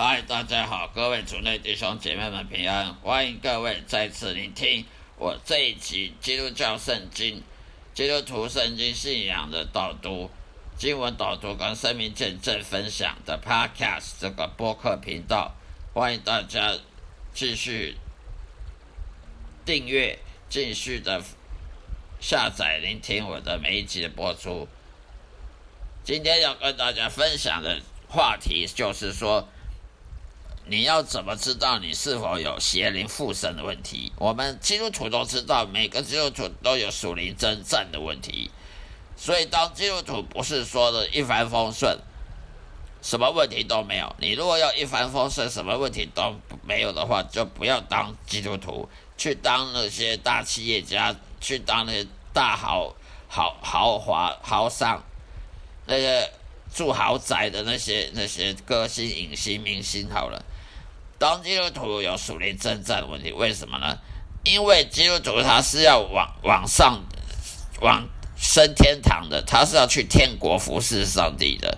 嗨，大家好，各位主内弟兄姐妹们平安，欢迎各位再次聆听我这一集基督教圣经、基督徒圣经信仰的导读、经文导读跟生命见证分享的 Podcast 这个播客频道，欢迎大家继续订阅、继续的下载、聆听我的每一集的播出。今天要跟大家分享的话题就是说。你要怎么知道你是否有邪灵附身的问题？我们基督徒都知道，每个基督徒都有属灵征战的问题。所以，当基督徒不是说的一帆风顺，什么问题都没有。你如果要一帆风顺，什么问题都没有的话，就不要当基督徒，去当那些大企业家，去当那些大豪豪豪华豪商，那些住豪宅的那些那些歌星、影星、明星好了。当基督徒有属灵征战的问题，为什么呢？因为基督徒他是要往往上、往升天堂的，他是要去天国服侍上帝的。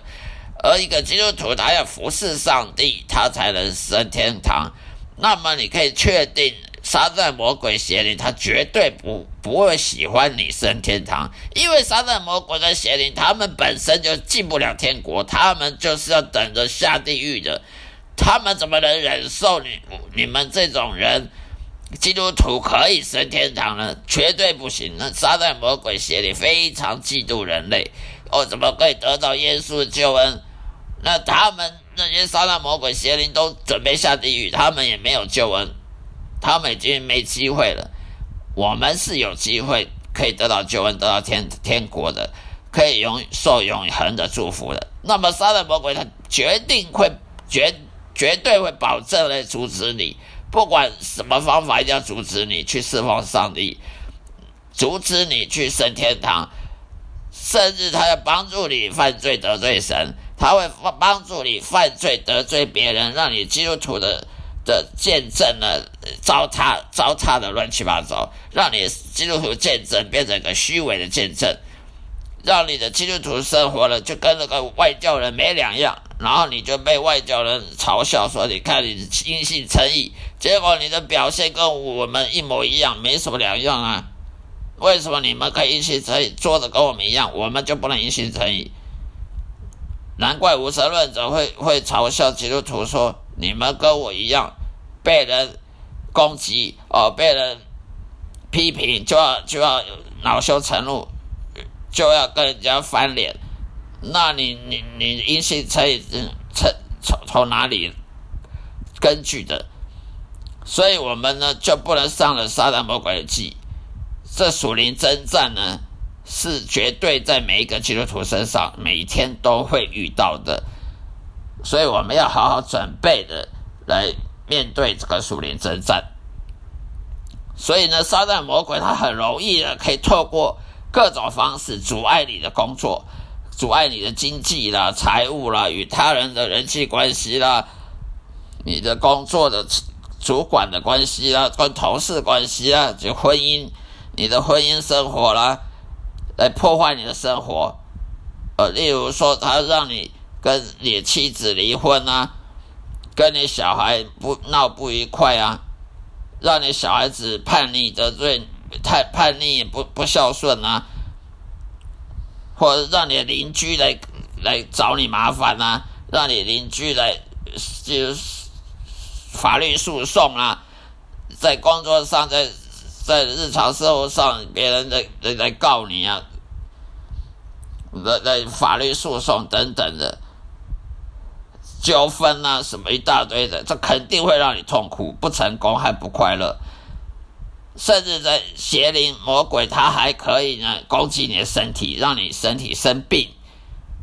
而一个基督徒他要服侍上帝，他才能升天堂。那么你可以确定，撒旦魔鬼邪灵他绝对不不会喜欢你升天堂，因为撒旦魔鬼的邪灵他们本身就进不了天国，他们就是要等着下地狱的。他们怎么能忍受你你们这种人？基督徒可以升天堂呢？绝对不行！那撒旦魔鬼邪灵非常嫉妒人类，哦，怎么可以得到耶稣的救恩？那他们那些撒旦魔鬼邪灵都准备下地狱，他们也没有救恩，他们已经没机会了。我们是有机会可以得到救恩，得到天天国的，可以永受永恒的祝福的。那么撒旦魔鬼他决定会决。绝对会保证来阻止你，不管什么方法，一定要阻止你去侍奉上帝，阻止你去升天堂，甚至他要帮助你犯罪得罪神，他会帮助你犯罪得罪别人，让你基督徒的的见证呢糟蹋糟蹋的乱七八糟，让你基督徒见证变成个虚伪的见证。让你的基督徒生活了，就跟那个外教人没两样，然后你就被外教人嘲笑说：“你看你因信诚意，结果你的表现跟我们一模一样，没什么两样啊？为什么你们可以因信诚意，做的跟我们一样，我们就不能因信诚意？难怪无神论者会会嘲笑基督徒说：你们跟我一样，被人攻击哦，被人批评，就要就要恼羞成怒。”就要跟人家翻脸，那你你你因信称义从从从哪里根据的？所以我们呢就不能上了撒旦魔鬼的计。这属灵征战呢是绝对在每一个基督徒身上每天都会遇到的，所以我们要好好准备的来面对这个属灵征战。所以呢，撒旦魔鬼他很容易的可以透过。各种方式阻碍你的工作，阻碍你的经济啦、财务啦、与他人的人际关系啦、你的工作的主管的关系啦、跟同事关系啦、就婚姻、你的婚姻生活啦，来破坏你的生活。呃，例如说，他让你跟你妻子离婚啊，跟你小孩不闹不愉快啊，让你小孩子叛逆得罪。太叛逆，不不孝顺啊，或者让你邻居来来找你麻烦啊，让你邻居来就是法律诉讼啊，在工作上，在在日常生活上，别人来来来告你啊，来来法律诉讼等等的纠纷啊，什么一大堆的，这肯定会让你痛苦，不成功还不快乐。甚至在邪灵魔鬼，他还可以呢攻击你的身体，让你身体生病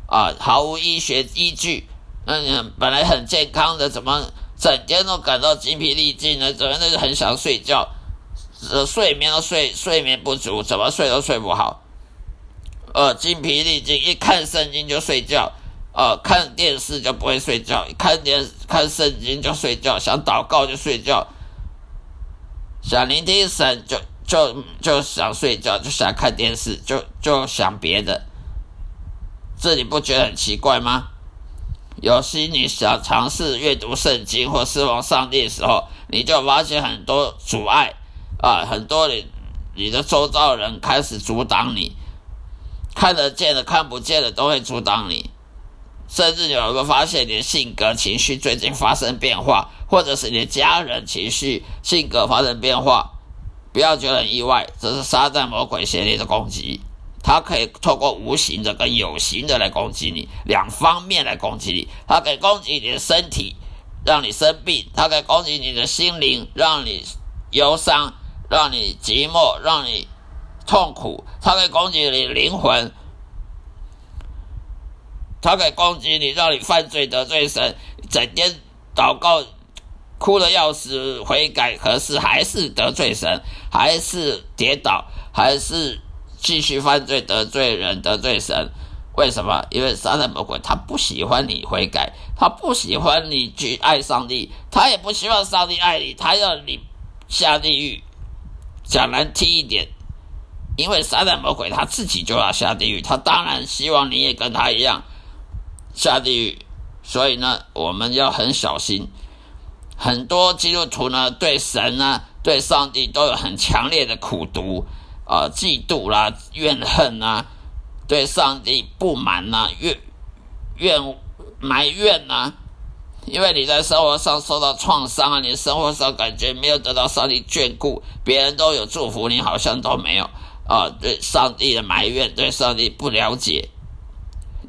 啊，毫无医学依据。那你，本来很健康的，怎么整天都感到精疲力尽呢？怎么都很想睡觉，呃，睡眠都睡睡眠不足，怎么睡都睡不好。呃，精疲力尽，一看圣经就睡觉，呃，看电视就不会睡觉，一看电看圣经就睡觉，想祷告就睡觉。想聆听神，就就就想睡觉，就想看电视，就就想别的，这你不觉得很奇怪吗？有时你想尝试阅读圣经或侍奉上帝的时候，你就发现很多阻碍啊，很多你你的周遭人开始阻挡你，看得见的、看不见的都会阻挡你，甚至有人发现你的性格、情绪最近发生变化，或者是你的家人情绪、性格发生变化，不要觉得很意外，这是撒旦魔鬼邪灵的攻击。它可以透过无形的跟有形的来攻击你，两方面来攻击你。它可以攻击你的身体，让你生病；它可以攻击你的心灵，让你忧伤，让你寂寞，让你痛苦。它可以攻击你灵魂，他可以攻击你，让你犯罪得罪神，整天祷告哭的要死，悔改，可是还是得罪神，还是跌倒，还是。继续犯罪，得罪人，得罪神，为什么？因为撒旦魔鬼他不喜欢你悔改，他不喜欢你去爱上帝，他也不希望上帝爱你，他要你下地狱。讲难听一点，因为撒旦魔鬼他自己就要下地狱，他当然希望你也跟他一样下地狱。所以呢，我们要很小心。很多基督徒呢，对神呢，对上帝都有很强烈的苦毒。啊、嫉妒啦，怨恨呐，对上帝不满呐，怨怨埋怨呐，因为你在生活上受到创伤啊，你生活上感觉没有得到上帝眷顾，别人都有祝福，你好像都没有啊、对上帝的埋怨，对上帝不了解，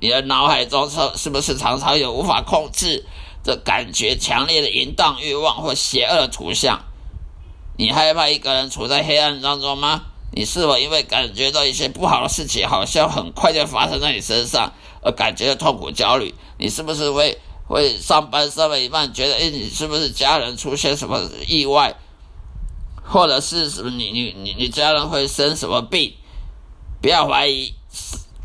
你的脑海中是是不是常常有无法控制的感觉，强烈的淫荡欲望或邪恶的图像？你害怕一个人处在黑暗当中吗？你是否因为感觉到一些不好的事情，好像很快就发生在你身上，而感觉到痛苦、焦虑？你是不是会会上班上到一半，觉得诶，你是不是家人出现什么意外，或者是什么你你你你家人会生什么病？不要怀疑，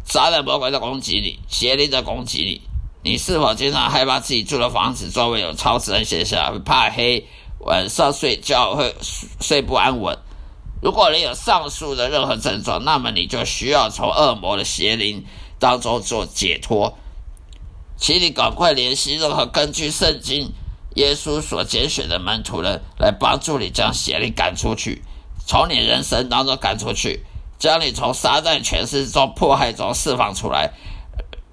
撒旦魔鬼在攻击你，邪灵在攻击你。你是否经常害怕自己住的房子周围有超自然现象，会怕黑，晚上睡觉会睡不安稳？如果你有上述的任何症状，那么你就需要从恶魔的邪灵当中做解脱。请你赶快联系任何根据圣经耶稣所拣选的门徒人，来帮助你将邪灵赶出去，从你人生当中赶出去，将你从撒旦权势中迫害中释放出来，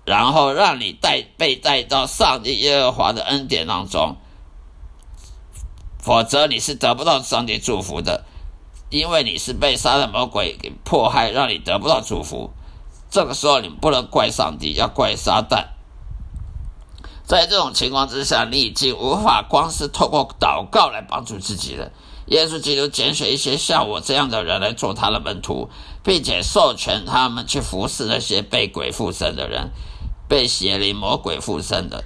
然后让你带被带到上帝耶和华的恩典当中。否则你是得不到上帝祝福的。因为你是被撒旦魔鬼给迫害，让你得不到祝福。这个时候你不能怪上帝，要怪撒旦。在这种情况之下，你已经无法光是透过祷告来帮助自己了。耶稣基督拣选一些像我这样的人来做他的门徒，并且授权他们去服侍那些被鬼附身的人，被邪灵魔鬼附身的。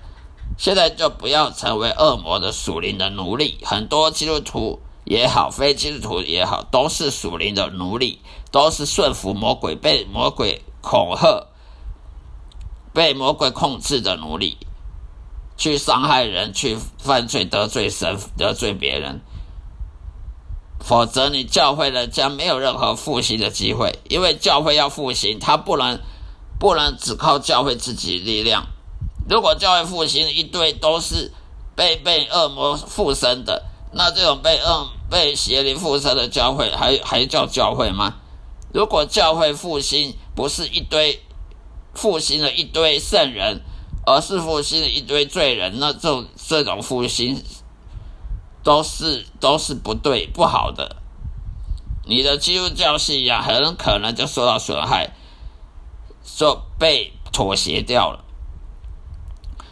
现在就不要成为恶魔的属灵的奴隶。很多基督徒。也好，非基督徒也好，都是属灵的奴隶，都是顺服魔鬼、被魔鬼恐吓、被魔鬼控制的奴隶，去伤害人、去犯罪、得罪神、得罪别人。否则，你教会了将没有任何复兴的机会，因为教会要复兴，它不能不能只靠教会自己力量。如果教会复兴一堆都是被被恶魔附身的，那这种被恶被邪灵附身的教会还还叫教会吗？如果教会复兴不是一堆复兴了一堆圣人，而是复兴了一堆罪人，那这这种复兴都是都是不对不好的。你的基督教信仰很可能就受到损害，就被妥协掉了。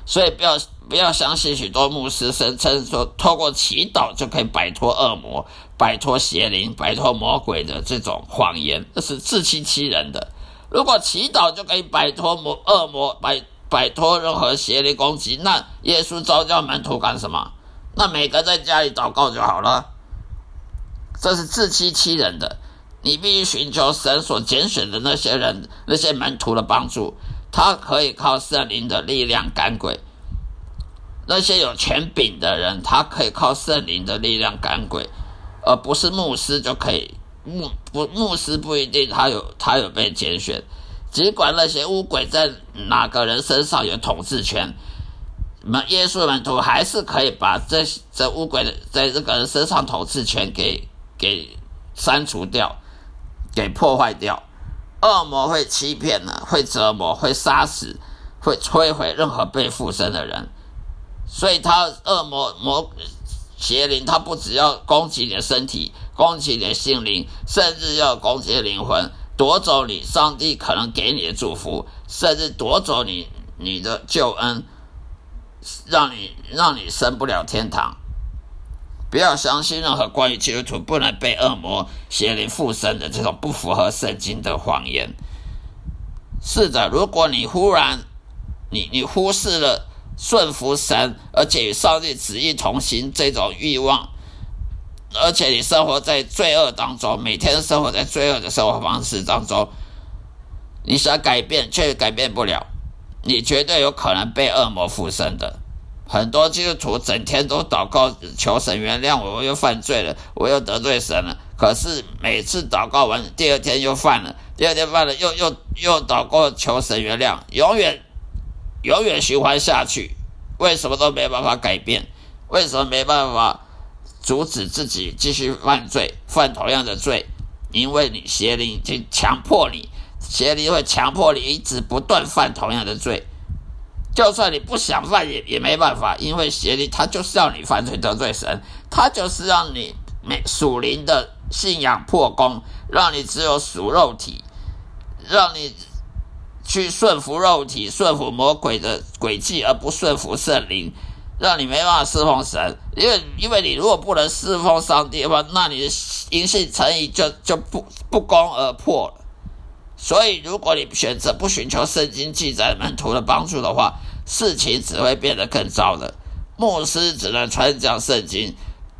所以不要。不要相信许多牧师声称说，透过祈祷就可以摆脱恶魔、摆脱邪灵、摆脱魔鬼的这种谎言，这是自欺欺人的。如果祈祷就可以摆脱魔恶魔、摆摆脱任何邪灵攻击，那耶稣召叫门徒干什么？那每个在家里祷告就好了。这是自欺欺人的。你必须寻求神所拣选的那些人、那些门徒的帮助，他可以靠圣灵的力量赶鬼。那些有权柄的人，他可以靠圣灵的力量赶鬼，而不是牧师就可以。牧不牧师不一定他有他有被拣选，尽管那些污鬼在哪个人身上有统治权，那耶稣门徒还是可以把这这污鬼的在这个人身上统治权给给删除掉，给破坏掉。恶魔会欺骗呢，会折磨，会杀死，会摧毁任何被附身的人。所以他恶魔魔邪灵，他不只要攻击你的身体，攻击你的心灵，甚至要攻击灵魂，夺走你上帝可能给你的祝福，甚至夺走你你的救恩。让你让你升不了天堂，不要相信任何关于基督徒不能被恶魔邪灵附身的这种不符合圣经的谎言。是的，如果你忽然你你忽视了顺服神，而且与上帝旨意同行这种欲望，而且你生活在罪恶当中，每天生活在罪恶的生活方式当中，你想改变却改变不了。你绝对有可能被恶魔附身的。很多基督徒整天都祷告求神原谅我，我又犯罪了，我又得罪神了。可是每次祷告完，第二天又犯了，第二天犯了，又又又祷告求神原谅，永远永远循环下去。为什么都没办法改变？为什么没办法阻止自己继续犯罪，犯同样的罪？因为你邪灵已经强迫你。邪灵会强迫你一直不断犯同样的罪，就算你不想犯也也没办法，因为邪灵他就是要你犯罪得罪神，他就是让你没属灵的信仰破功，让你只有属肉体，让你去顺服肉体、顺服魔鬼的诡计，而不顺服圣灵，让你没办法侍奉神。因为因为你如果不能侍奉上帝的话，那你的因信诚意就就不不攻而破了。所以，如果你选择不寻求圣经记载门徒的帮助的话，事情只会变得更糟了。牧师只能传讲圣经，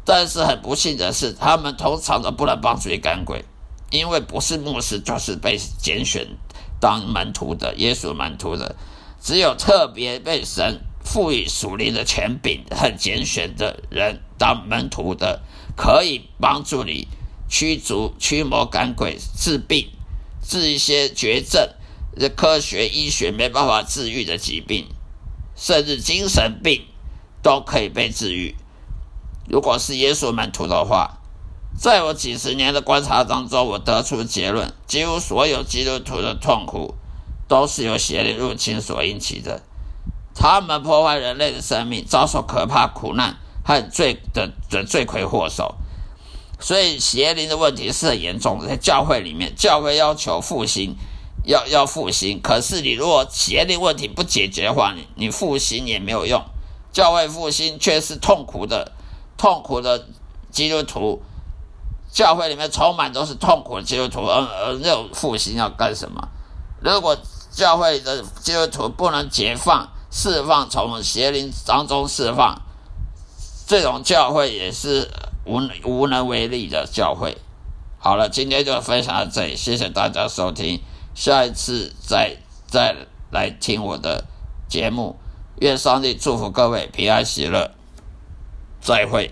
但是很不幸的是，他们通常都不能帮助你赶鬼，因为不是牧师就是被拣选当门徒的耶稣门徒的，只有特别被神赋予属灵的权柄和拣选的人当门徒的，可以帮助你驱逐、驱魔、赶鬼、治病。治一些绝症，这科学医学没办法治愈的疾病，甚至精神病都可以被治愈。如果是耶稣门徒的话，在我几十年的观察当中，我得出结论：几乎所有基督徒的痛苦都是由邪灵入侵所引起的。他们破坏人类的生命，遭受可怕苦难和罪的的罪魁祸首。所以邪灵的问题是很严重的，在教会里面，教会要求复兴，要要复兴。可是你如果邪灵问题不解决的话，你你复兴也没有用。教会复兴却是痛苦的，痛苦的基督徒，教会里面充满都是痛苦的基督徒，而而这种复兴要干什么？如果教会的基督徒不能解放、释放，从邪灵当中释放，这种教会也是。无无能为力的教会。好了，今天就分享到这里，谢谢大家收听，下一次再再来听我的节目。愿上帝祝福各位平安喜乐，再会。